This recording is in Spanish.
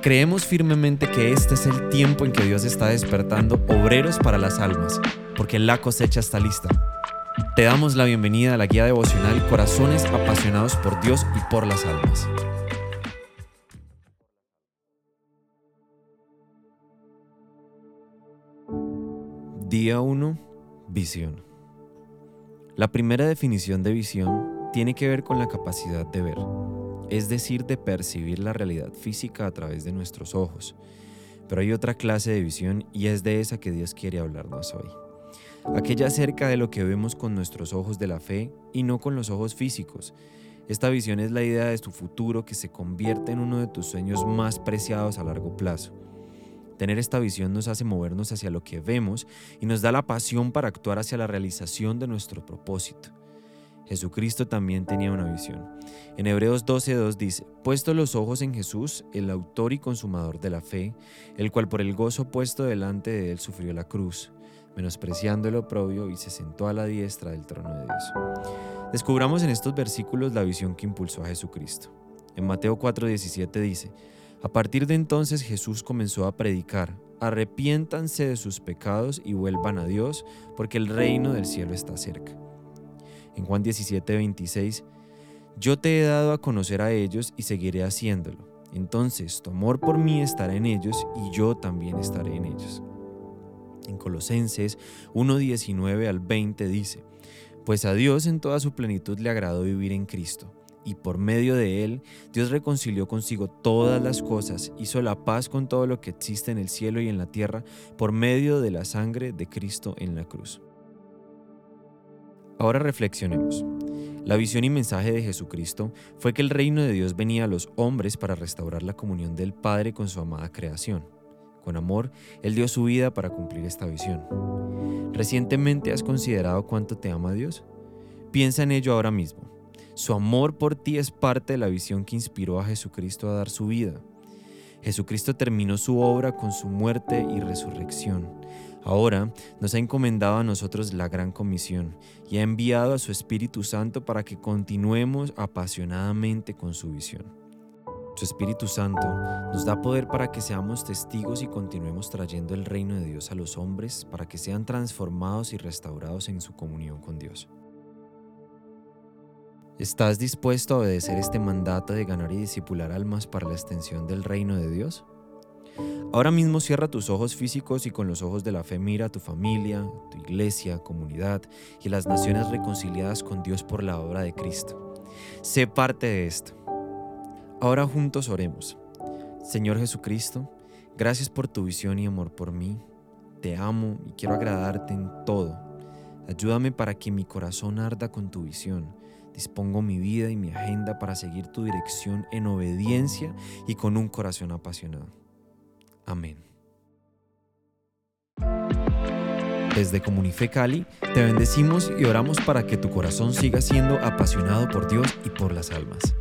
Creemos firmemente que este es el tiempo en que Dios está despertando obreros para las almas, porque la cosecha está lista. Te damos la bienvenida a la guía devocional Corazones apasionados por Dios y por las almas. Día 1. Visión. La primera definición de visión tiene que ver con la capacidad de ver es decir, de percibir la realidad física a través de nuestros ojos. Pero hay otra clase de visión y es de esa que Dios quiere hablarnos hoy. Aquella acerca de lo que vemos con nuestros ojos de la fe y no con los ojos físicos. Esta visión es la idea de tu futuro que se convierte en uno de tus sueños más preciados a largo plazo. Tener esta visión nos hace movernos hacia lo que vemos y nos da la pasión para actuar hacia la realización de nuestro propósito. Jesucristo también tenía una visión. En Hebreos 12.2 dice, puesto los ojos en Jesús, el autor y consumador de la fe, el cual por el gozo puesto delante de él sufrió la cruz, menospreciando el oprobio y se sentó a la diestra del trono de Dios. Descubramos en estos versículos la visión que impulsó a Jesucristo. En Mateo 4:17 dice, a partir de entonces Jesús comenzó a predicar, arrepiéntanse de sus pecados y vuelvan a Dios, porque el reino del cielo está cerca. En Juan 17, 26, yo te he dado a conocer a ellos y seguiré haciéndolo. Entonces tu amor por mí estará en ellos y yo también estaré en ellos. En Colosenses 1.19 al 20 dice, Pues a Dios en toda su plenitud le agradó vivir en Cristo, y por medio de él Dios reconcilió consigo todas las cosas, hizo la paz con todo lo que existe en el cielo y en la tierra, por medio de la sangre de Cristo en la cruz. Ahora reflexionemos. La visión y mensaje de Jesucristo fue que el reino de Dios venía a los hombres para restaurar la comunión del Padre con su amada creación. Con amor, Él dio su vida para cumplir esta visión. ¿Recientemente has considerado cuánto te ama Dios? Piensa en ello ahora mismo. Su amor por ti es parte de la visión que inspiró a Jesucristo a dar su vida. Jesucristo terminó su obra con su muerte y resurrección. Ahora nos ha encomendado a nosotros la gran comisión y ha enviado a su Espíritu Santo para que continuemos apasionadamente con su visión. Su Espíritu Santo nos da poder para que seamos testigos y continuemos trayendo el reino de Dios a los hombres para que sean transformados y restaurados en su comunión con Dios. ¿Estás dispuesto a obedecer este mandato de ganar y discipular almas para la extensión del reino de Dios? Ahora mismo cierra tus ojos físicos y con los ojos de la fe mira a tu familia, tu iglesia, comunidad y las naciones reconciliadas con Dios por la obra de Cristo. Sé parte de esto. Ahora juntos oremos. Señor Jesucristo, gracias por tu visión y amor por mí. Te amo y quiero agradarte en todo. Ayúdame para que mi corazón arda con tu visión. Dispongo mi vida y mi agenda para seguir tu dirección en obediencia y con un corazón apasionado. Amén. Desde Comunife Cali te bendecimos y oramos para que tu corazón siga siendo apasionado por Dios y por las almas.